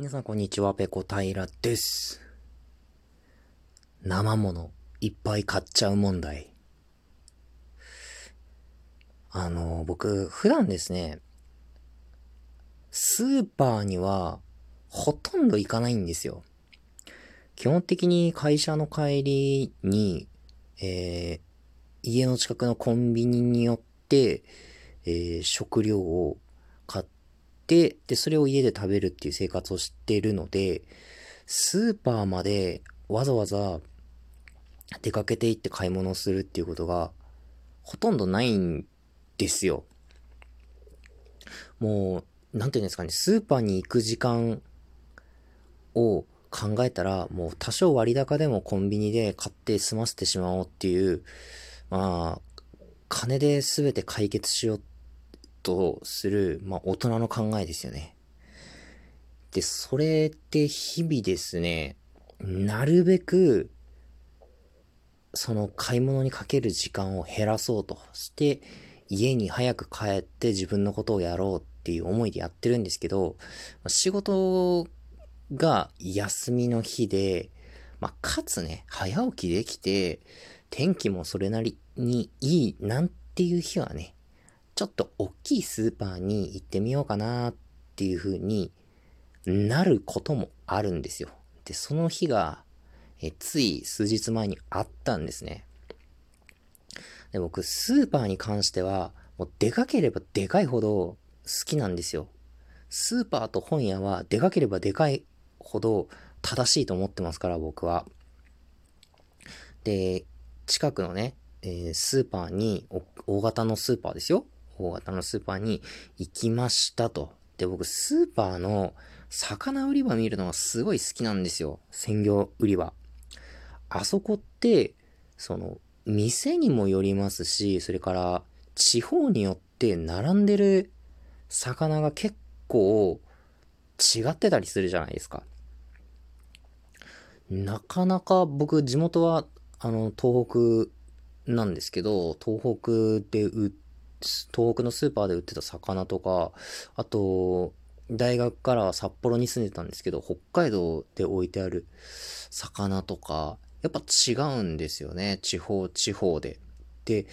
皆さんこんにちは、ペコ平です。生物いっぱい買っちゃう問題。あの、僕、普段ですね、スーパーにはほとんど行かないんですよ。基本的に会社の帰りに、えー、家の近くのコンビニによって、えー、食料を、で、それを家で食べるっていう生活をしているので、スーパーまでわざわざ出かけて行って買い物をするっていうことがほとんどないんですよ。もう、なんていうんですかね、スーパーに行く時間を考えたら、もう多少割高でもコンビニで買って済ませてしまおうっていう、まあ、金で全て解決しようとする、まあ大人の考えですよね。で、それって日々ですね、なるべく、その買い物にかける時間を減らそうとして、家に早く帰って自分のことをやろうっていう思いでやってるんですけど、仕事が休みの日で、まあ、かつね、早起きできて、天気もそれなりにいいなんていう日はね、ちょっと大きいスーパーに行ってみようかなっていう風になることもあるんですよ。で、その日が、えつい数日前にあったんですね。で、僕、スーパーに関しては、もうでかければでかいほど好きなんですよ。スーパーと本屋はでかければでかいほど正しいと思ってますから、僕は。で、近くのね、えー、スーパーに、大型のスーパーですよ。大型のスーパーに行きましたと。で、僕、スーパーの魚売り場見るのがすごい好きなんですよ。鮮魚売り場。あそこって、その、店にもよりますし、それから、地方によって並んでる魚が結構違ってたりするじゃないですか。なかなか僕、地元はあの、東北なんですけど、東北で売っ、東北のスーパーで売ってた魚とか、あと、大学から札幌に住んでたんですけど、北海道で置いてある魚とか、やっぱ違うんですよね。地方、地方で。で、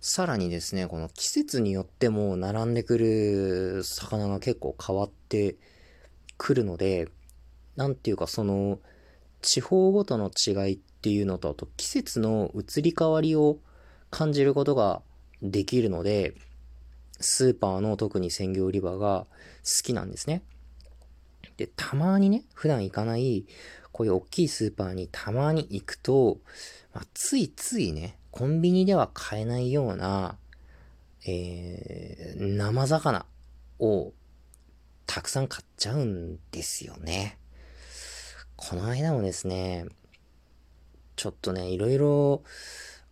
さらにですね、この季節によっても並んでくる魚が結構変わってくるので、なんていうかその、地方ごとの違いっていうのと、あと季節の移り変わりを感じることができるので、スーパーの特に鮮魚売り場が好きなんですね。で、たまにね、普段行かない、こういう大きいスーパーにたまに行くと、まあ、ついついね、コンビニでは買えないような、えー、生魚をたくさん買っちゃうんですよね。この間もですね、ちょっとね、いろいろ、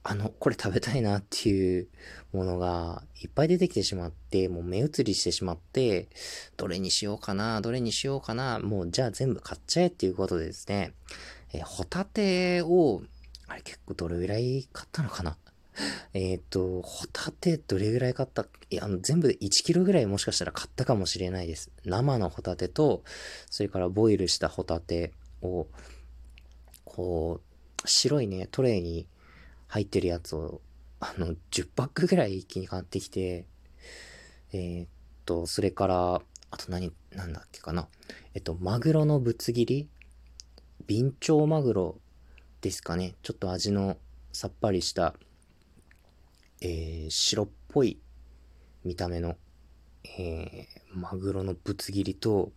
あの、これ食べたいなっていうものがいっぱい出てきてしまって、もう目移りしてしまって、どれにしようかな、どれにしようかな、もうじゃあ全部買っちゃえっていうことでですね、えー、ホタテを、あれ結構どれぐらい買ったのかな？えっと、ホタテどれぐらい買った？いや、あの、全部で1キロぐらいもしかしたら買ったかもしれないです。生のホタテと、それからボイルしたホタテを、こう、白いね、トレイに入ってるやつを、あの、10パックぐらい一気に買ってきて、えー、っと、それから、あと何、なんだっけかな。えっと、マグロのぶつ切り？ビンチョウマグロですかね。ちょっと味のさっぱりした、えー、白っぽい見た目の、えー、マグロのぶつ切りと、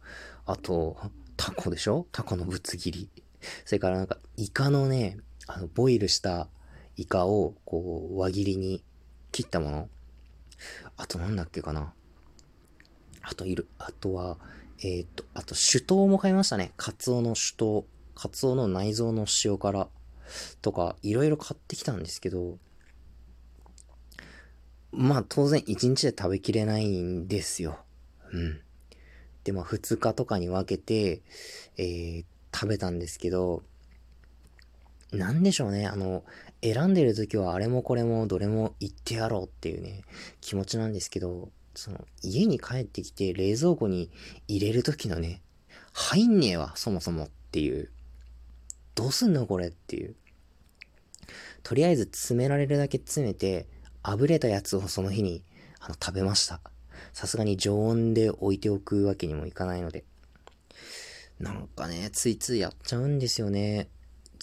あと、タコでしょ？タコのぶつ切り。それからなんか、イカのね、あの、ボイルしたイカを、こう、輪切りに切ったもの。あとなんだっけかな。あといる。あとは、えー、っと、あと、酒盗も買いましたね。カツオの酒盗。カツオの内臓の塩辛とか、いろいろ買ってきたんですけど、まあ当然1日で食べきれないんですよ。うん。で、まあ2日とかに分けて、えー、食べたんですけど、なんでしょうね、あの、選んでる時はあれもこれもどれも言ってやろうっていうね、気持ちなんですけど、その、家に帰ってきて冷蔵庫に入れる時のね、入んねえわ、そもそもっていう。どうすんのこれっていう。とりあえず詰められるだけ詰めて、あぶれたやつをその日に、あの、食べました。さすがに常温で置いておくわけにもいかないので。なんかね、ついついやっちゃうんですよね。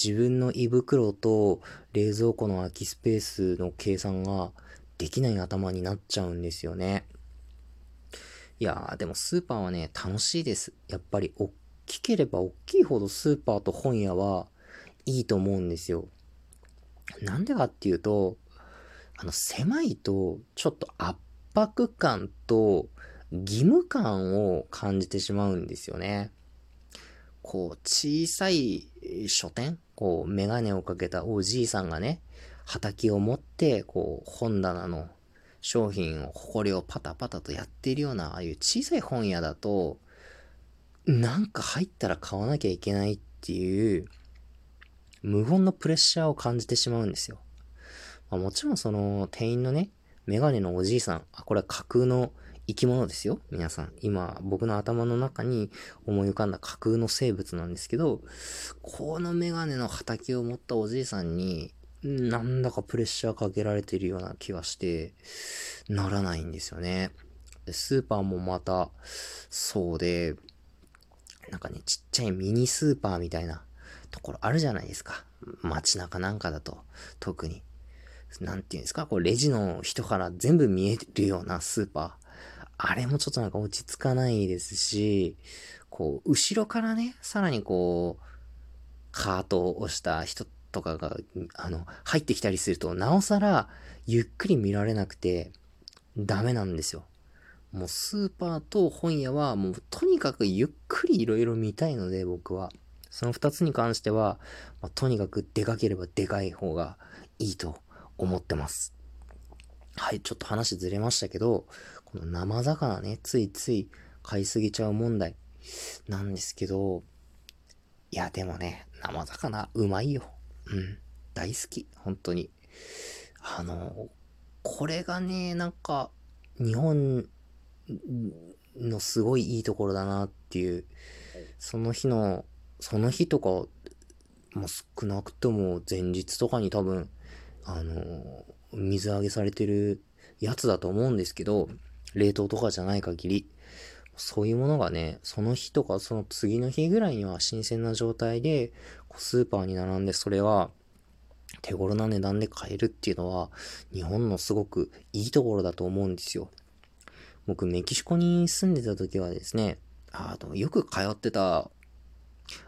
自分の胃袋と冷蔵庫の空きスペースの計算ができない頭になっちゃうんですよね。いやー、でもスーパーはね、楽しいです。やっぱり、おっきければおっきいほどスーパーと本屋はいいと思うんですよ。なんでかっていうと、あの、狭いと、ちょっと圧迫感と義務感を感じてしまうんですよね。こう、小さい書店こう、メガネをかけたおじいさんがね、畑を持って、こう、本棚の商品を、埃をパタパタとやっているような、ああいう小さい本屋だと、なんか入ったら買わなきゃいけないっていう、無言のプレッシャーを感じてしまうんですよ。まあ、もちろんその店員のね、メガネのおじいさん、あ、これは架空の生き物ですよ。皆さん。今、僕の頭の中に思い浮かんだ架空の生物なんですけど、このメガネの畑を持ったおじいさんに、なんだかプレッシャーかけられてるような気がして、ならないんですよね。スーパーもまた、そうで、なんかね、ちっちゃいミニスーパーみたいなところあるじゃないですか。街中なんかだと、特に。なんていうんですか、こうレジの人から全部見えるようなスーパー。あれもちょっとなんか落ち着かないですし、こう、後ろからね、さらにこう、カートを押した人とかが、あの、入ってきたりすると、なおさら、ゆっくり見られなくて、ダメなんですよ。もうスーパーと本屋は、もうとにかくゆっくりいろいろ見たいので、僕は。その二つに関しては、まあ、とにかくでかければでかい方がいいと思ってます。はい、ちょっと話ずれましたけど、この生魚ね、ついつい買いすぎちゃう問題なんですけど、いや、でもね、生魚うまいよ。うん。大好き。本当に。あの、これがね、なんか、日本のすごいいいところだなっていう、その日の、その日とか、もう少なくとも前日とかに多分、あの、水揚げされてるやつだと思うんですけど、冷凍とかじゃない限り、そういうものがね、その日とかその次の日ぐらいには新鮮な状態で、スーパーに並んで、それは手頃な値段で買えるっていうのは、日本のすごくいいところだと思うんですよ。僕、メキシコに住んでた時はですね、あの、よく通ってた、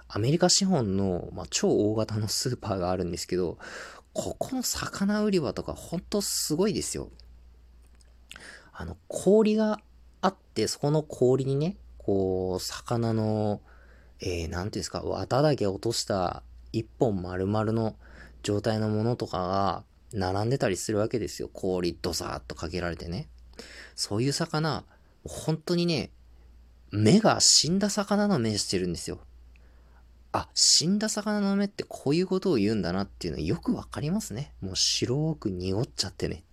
アメリカ資本の、まあ、超大型のスーパーがあるんですけど、ここの魚売り場とかほんとすごいですよ。あの、氷があって、そこの氷にね、こう、魚の、えー、なんていうんですか、綿だけ落とした一本丸々の状態のものとかが並んでたりするわけですよ。氷ドサーっとかけられてね。そういう魚、本当にね、目が死んだ魚の目してるんですよ。あ、死んだ魚の目ってこういうことを言うんだなっていうのよくわかりますね。もう白く濁っちゃってね。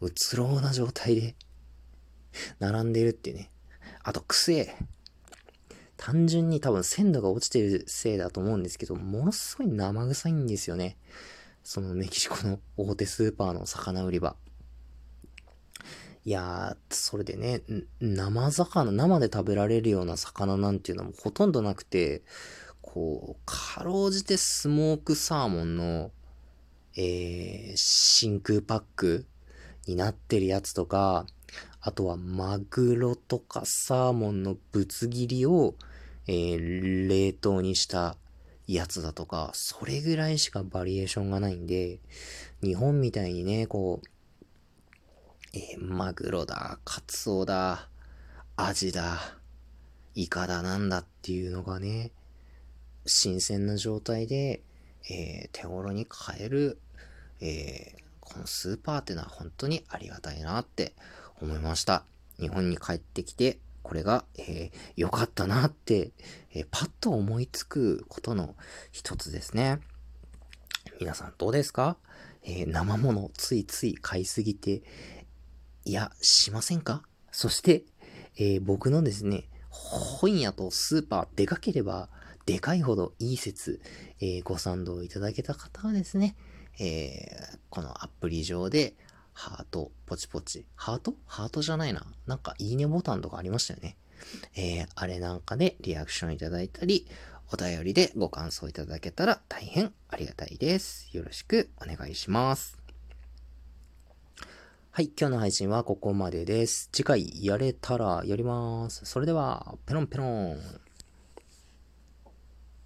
うつろうな状態で並んでるっていうね。あと、癖。単純に多分鮮度が落ちてるせいだと思うんですけど、ものすごい生臭いんですよね。そのメキシコの大手スーパーの魚売り場。いやー、それでね、生魚、生で食べられるような魚なんていうのもほとんどなくて、こう、かろうじてスモークサーモンの、えー、真空パックになってるやつとか、あとはマグロとかサーモンのぶつ切りを、えー、冷凍にしたやつだとか、それぐらいしかバリエーションがないんで、日本みたいにね、こう、えー、マグロだ、カツオだ、アジだ、イカだなんだっていうのがね、新鮮な状態で、えー、手頃に買える、えー、このスーパーってのは本当にありがたいなって思いました。日本に帰ってきて、これが、えー、良かったなって、えー、パッと思いつくことの一つですね。皆さんどうですか？えー、生物ついつい買いすぎて、いや、しませんか？そして、えー、僕のですね、本屋とスーパーでかければでかいほどいい説、えー、ご賛同いただけた方はですね、えー、このアプリ上で、ハート、ポチポチ。ハート？ハートじゃないな。なんか、いいねボタンとかありましたよね。えー、あれなんかでリアクションいただいたり、お便りでご感想いただけたら大変ありがたいです。よろしくお願いします。はい、今日の配信はここまでです。次回やれたらやります。それでは、ペロンペロン。